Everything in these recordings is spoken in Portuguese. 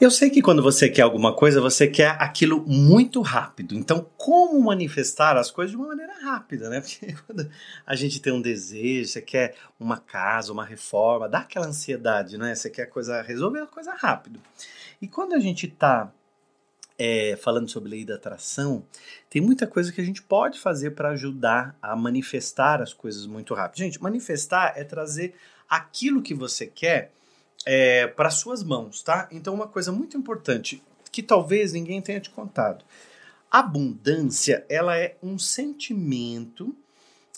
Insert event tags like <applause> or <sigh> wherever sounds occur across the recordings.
Eu sei que quando você quer alguma coisa, você quer aquilo muito rápido. Então, como manifestar as coisas de uma maneira rápida, né? <laughs> Porque quando a gente tem um desejo, você quer uma casa, uma reforma, dá aquela ansiedade, né? Você quer coisa, resolver a coisa rápido. E quando a gente está é, falando sobre lei da atração, tem muita coisa que a gente pode fazer para ajudar a manifestar as coisas muito rápido. Gente, manifestar é trazer aquilo que você quer é, para suas mãos, tá? Então, uma coisa muito importante que talvez ninguém tenha te contado. Abundância, ela é um sentimento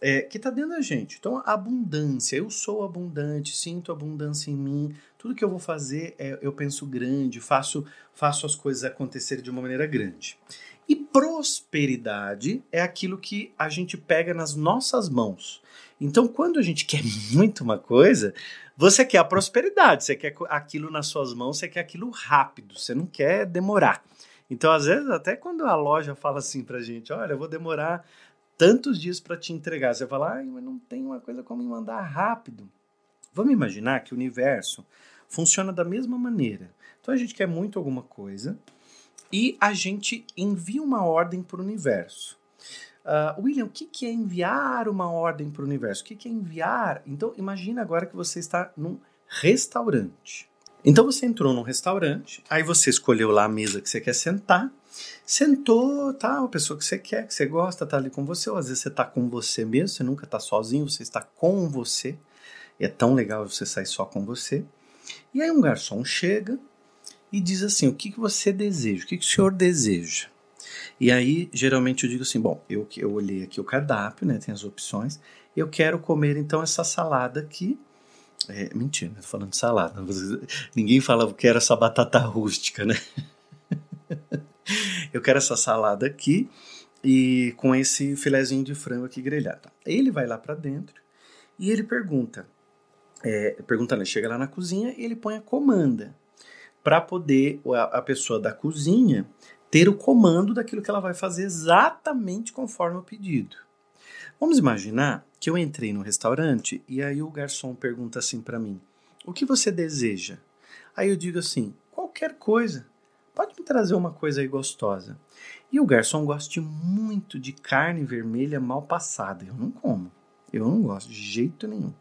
é, que está dentro da gente. Então, abundância, eu sou abundante, sinto abundância em mim, tudo que eu vou fazer, é, eu penso grande, faço, faço as coisas acontecerem de uma maneira grande. E prosperidade é aquilo que a gente pega nas nossas mãos. Então, quando a gente quer <laughs> muito uma coisa, você quer a prosperidade, você quer aquilo nas suas mãos, você quer aquilo rápido, você não quer demorar. Então, às vezes, até quando a loja fala assim pra gente, olha, eu vou demorar tantos dias para te entregar, você fala, ai, mas não tem uma coisa como me mandar rápido. Vamos imaginar que o universo funciona da mesma maneira. Então, a gente quer muito alguma coisa e a gente envia uma ordem para o universo. Uh, William, o que, que é enviar uma ordem para o universo? O que, que é enviar? Então, imagina agora que você está num restaurante. Então, você entrou num restaurante, aí você escolheu lá a mesa que você quer sentar, sentou, tá, a pessoa que você quer, que você gosta, tá ali com você, ou às vezes você tá com você mesmo, você nunca tá sozinho, você está com você. E é tão legal você sair só com você. E aí um garçom chega e diz assim: o que, que você deseja? O que, que o senhor deseja? E aí, geralmente eu digo assim: bom, eu, eu olhei aqui o cardápio, né? Tem as opções. Eu quero comer então essa salada aqui. É, mentira, não tô falando de salada. <laughs> Ninguém fala que era essa batata rústica, né? <laughs> eu quero essa salada aqui e com esse filezinho de frango aqui grelhado. Ele vai lá para dentro e ele pergunta, é, pergunta, né, chega lá na cozinha e ele põe a comanda para poder a, a pessoa da cozinha ter o comando daquilo que ela vai fazer exatamente conforme o pedido. Vamos imaginar que eu entrei no restaurante e aí o garçom pergunta assim para mim: "O que você deseja?" Aí eu digo assim: "Qualquer coisa. Pode me trazer uma coisa aí gostosa." E o garçom gosta muito de carne vermelha mal passada. Eu não como. Eu não gosto de jeito nenhum.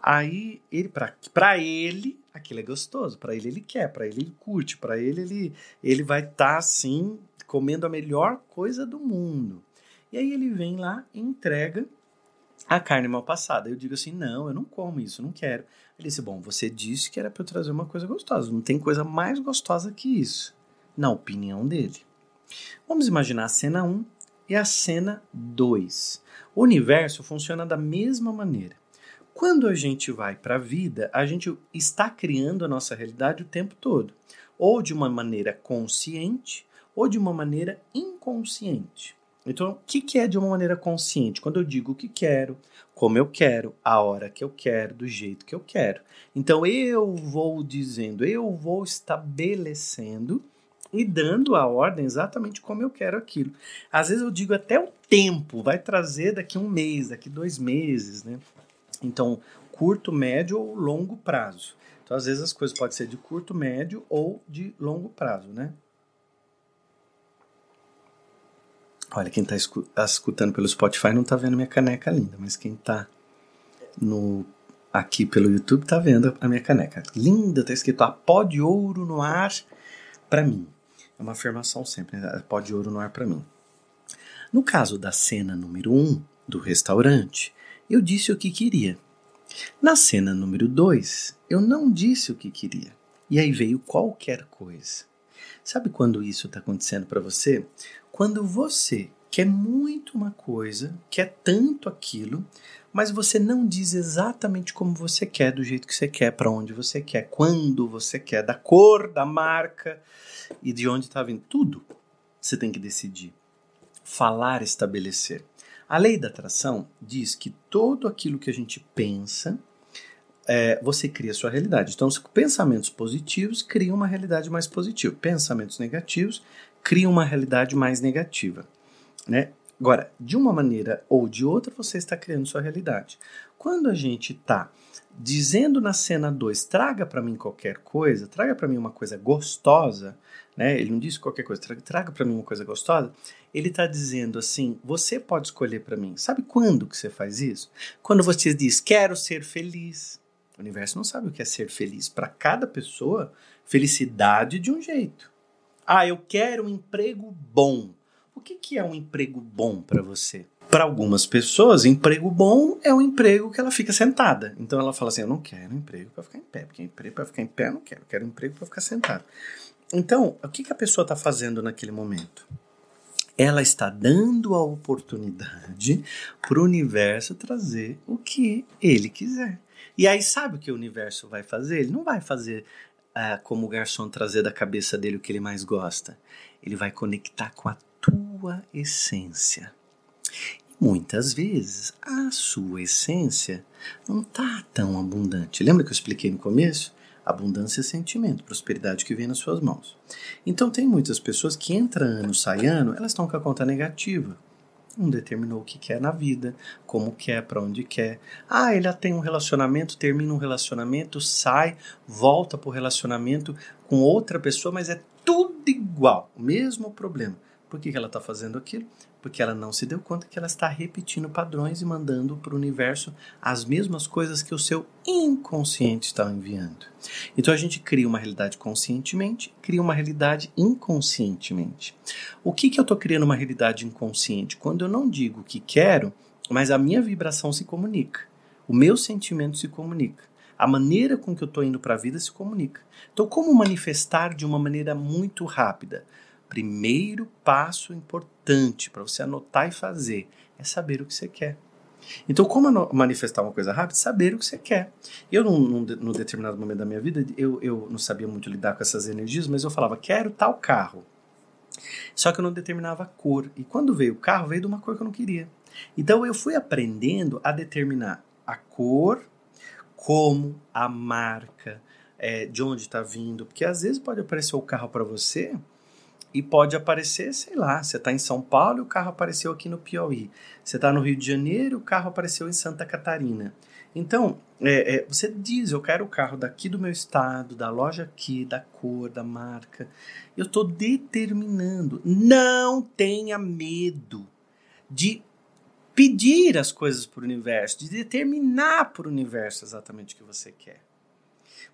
Aí ele para ele aquilo é gostoso, para ele ele quer, para ele ele curte, para ele ele ele vai estar tá, assim comendo a melhor coisa do mundo. E aí ele vem lá e entrega a carne mal passada. Eu digo assim: "Não, eu não como isso, não quero". Ele disse: "Bom, você disse que era para eu trazer uma coisa gostosa. Não tem coisa mais gostosa que isso". Na opinião dele. Vamos imaginar a cena 1 e a cena 2. O universo funciona da mesma maneira. Quando a gente vai para a vida, a gente está criando a nossa realidade o tempo todo, ou de uma maneira consciente ou de uma maneira inconsciente. Então, o que, que é de uma maneira consciente? Quando eu digo o que quero, como eu quero, a hora que eu quero, do jeito que eu quero. Então, eu vou dizendo, eu vou estabelecendo e dando a ordem exatamente como eu quero aquilo. Às vezes eu digo até o tempo, vai trazer daqui um mês, daqui dois meses, né? Então, curto, médio ou longo prazo. Então, às vezes as coisas podem ser de curto, médio ou de longo prazo, né? Olha, quem está tá escutando pelo Spotify não está vendo minha caneca linda, mas quem está no aqui pelo YouTube está vendo a minha caneca. Linda, está escrito a pó de ouro no ar para mim. É uma afirmação sempre, né? pó de ouro no ar para mim. No caso da cena número 1 um, do restaurante, eu disse o que queria. Na cena número 2, eu não disse o que queria. E aí veio qualquer coisa. Sabe quando isso está acontecendo para você? Quando você quer muito uma coisa, quer tanto aquilo, mas você não diz exatamente como você quer, do jeito que você quer, para onde você quer, quando você quer, da cor, da marca e de onde está vindo. Tudo você tem que decidir. Falar, estabelecer. A lei da atração diz que todo aquilo que a gente pensa, é, você cria a sua realidade. Então, pensamentos positivos criam uma realidade mais positiva. Pensamentos negativos criam uma realidade mais negativa. Né? Agora, de uma maneira ou de outra, você está criando sua realidade. Quando a gente está dizendo na cena 2, traga para mim qualquer coisa, traga para mim uma coisa gostosa, né? Ele não disse qualquer coisa, traga, traga para mim uma coisa gostosa. Ele está dizendo assim: você pode escolher para mim. Sabe quando que você faz isso? Quando você diz, quero ser feliz. O universo não sabe o que é ser feliz. Para cada pessoa, felicidade de um jeito. Ah, eu quero um emprego bom. O que, que é um emprego bom para você? Para algumas pessoas, emprego bom é um emprego que ela fica sentada. Então ela fala assim: eu não quero emprego para ficar em pé, porque emprego para ficar em pé eu não quero, eu quero emprego para ficar sentado. Então, o que, que a pessoa está fazendo naquele momento? Ela está dando a oportunidade para o universo trazer o que ele quiser. E aí, sabe o que o universo vai fazer? Ele não vai fazer uh, como o garçom trazer da cabeça dele o que ele mais gosta. Ele vai conectar com a tua essência. E muitas vezes a sua essência não está tão abundante. Lembra que eu expliquei no começo? Abundância é sentimento, prosperidade que vem nas suas mãos. Então tem muitas pessoas que entra ano, sai ano, elas estão com a conta negativa. Não determinou o que quer na vida, como quer, para onde quer. Ah, ele tem um relacionamento, termina um relacionamento, sai, volta para o relacionamento com outra pessoa, mas é tudo igual, o mesmo problema. Por que, que ela está fazendo aquilo? Porque ela não se deu conta que ela está repetindo padrões e mandando para o universo as mesmas coisas que o seu inconsciente está enviando. Então a gente cria uma realidade conscientemente, cria uma realidade inconscientemente. O que, que eu estou criando uma realidade inconsciente? Quando eu não digo o que quero, mas a minha vibração se comunica, o meu sentimento se comunica. A maneira com que eu estou indo para a vida se comunica. Então, como manifestar de uma maneira muito rápida? Primeiro passo importante para você anotar e fazer é saber o que você quer. Então, como manifestar uma coisa rápida? Saber o que você quer. Eu, num, num, determinado momento da minha vida, eu, eu não sabia muito lidar com essas energias, mas eu falava, quero tal carro. Só que eu não determinava a cor. E quando veio o carro, veio de uma cor que eu não queria. Então, eu fui aprendendo a determinar a cor, como, a marca, é, de onde está vindo. Porque às vezes pode aparecer o carro para você e pode aparecer, sei lá, você está em São Paulo e o carro apareceu aqui no Piauí. Você está no Rio de Janeiro e o carro apareceu em Santa Catarina. Então, é, é, você diz, eu quero o carro daqui do meu estado, da loja aqui, da cor, da marca. Eu estou determinando. Não tenha medo de pedir as coisas para o universo, de determinar para o universo exatamente o que você quer.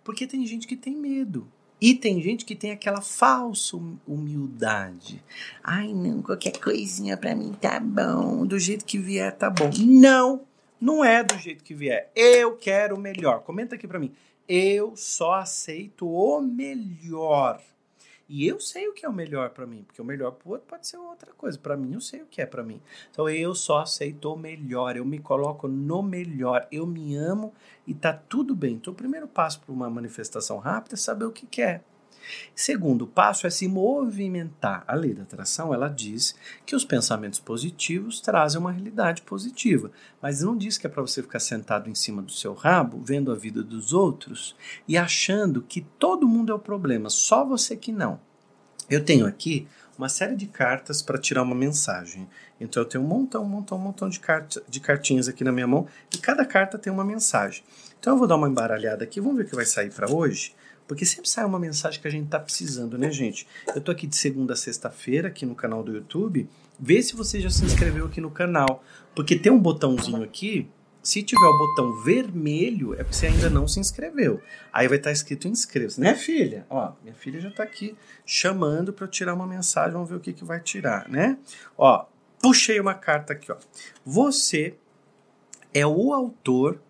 Porque tem gente que tem medo. E tem gente que tem aquela falsa humildade. Ai, não, qualquer coisinha para mim tá bom, do jeito que vier tá bom. Não, não é do jeito que vier. Eu quero o melhor. Comenta aqui para mim. Eu só aceito o melhor. E eu sei o que é o melhor para mim, porque o melhor para o outro pode ser outra coisa. Para mim, eu sei o que é para mim. Então eu só aceito o melhor, eu me coloco no melhor, eu me amo e tá tudo bem. Então o primeiro passo para uma manifestação rápida é saber o que quer. Segundo passo é se movimentar. A lei da atração ela diz que os pensamentos positivos trazem uma realidade positiva, mas não diz que é para você ficar sentado em cima do seu rabo, vendo a vida dos outros e achando que todo mundo é o problema, só você que não. Eu tenho aqui uma série de cartas para tirar uma mensagem. Então eu tenho um montão, um montão, um montão de, carta, de cartinhas aqui na minha mão e cada carta tem uma mensagem. Então eu vou dar uma embaralhada aqui, vamos ver o que vai sair para hoje. Porque sempre sai uma mensagem que a gente está precisando, né, gente? Eu tô aqui de segunda a sexta-feira, aqui no canal do YouTube. Vê se você já se inscreveu aqui no canal. Porque tem um botãozinho aqui. Se tiver o botão vermelho, é porque você ainda não se inscreveu. Aí vai estar tá escrito inscreva-se, né, filha? Ó, minha filha já está aqui chamando para eu tirar uma mensagem. Vamos ver o que, que vai tirar, né? Ó, puxei uma carta aqui, ó. Você é o autor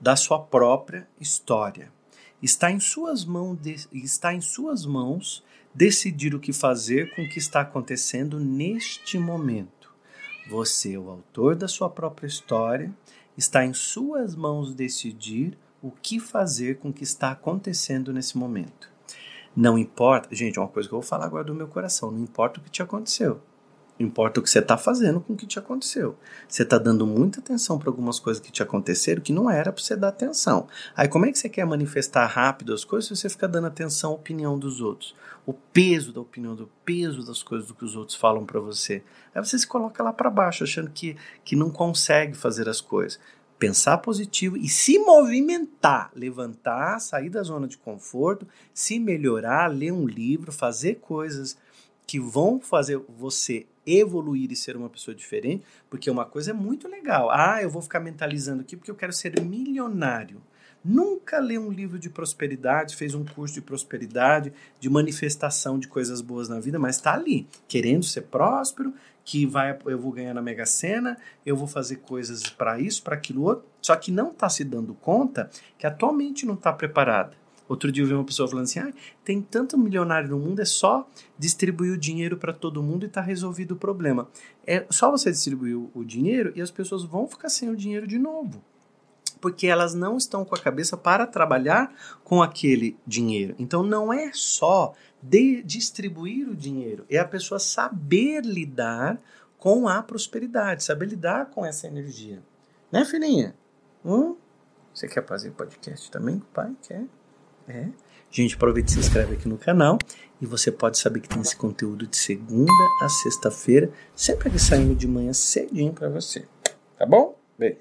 da sua própria história. Está em suas mãos, está em suas mãos decidir o que fazer com o que está acontecendo neste momento. Você é o autor da sua própria história, está em suas mãos decidir o que fazer com o que está acontecendo nesse momento. Não importa, gente, é uma coisa que eu vou falar agora do meu coração, não importa o que te aconteceu. Importa o que você está fazendo com o que te aconteceu. Você está dando muita atenção para algumas coisas que te aconteceram que não era para você dar atenção. Aí como é que você quer manifestar rápido as coisas se você fica dando atenção à opinião dos outros? O peso da opinião, do peso das coisas do que os outros falam para você. Aí você se coloca lá para baixo, achando que, que não consegue fazer as coisas. Pensar positivo e se movimentar, levantar, sair da zona de conforto, se melhorar, ler um livro, fazer coisas que vão fazer você evoluir e ser uma pessoa diferente, porque uma coisa é muito legal. Ah, eu vou ficar mentalizando aqui porque eu quero ser milionário. Nunca leu um livro de prosperidade, fez um curso de prosperidade, de manifestação de coisas boas na vida, mas está ali, querendo ser próspero, que vai, eu vou ganhar na Mega Sena, eu vou fazer coisas para isso, para aquilo outro, só que não está se dando conta que atualmente não está preparada. Outro dia eu vi uma pessoa falando assim: ah, tem tanto milionário no mundo, é só distribuir o dinheiro para todo mundo e está resolvido o problema. É só você distribuir o dinheiro e as pessoas vão ficar sem o dinheiro de novo. Porque elas não estão com a cabeça para trabalhar com aquele dinheiro. Então não é só distribuir o dinheiro, é a pessoa saber lidar com a prosperidade, saber lidar com essa energia. Né, filhinha? Hum? Você quer fazer podcast também com o pai? Quer? É. Gente, aproveite e se inscreve aqui no canal e você pode saber que tem esse conteúdo de segunda a sexta-feira, sempre que saindo de manhã cedinho para você. Tá bom? Beijo.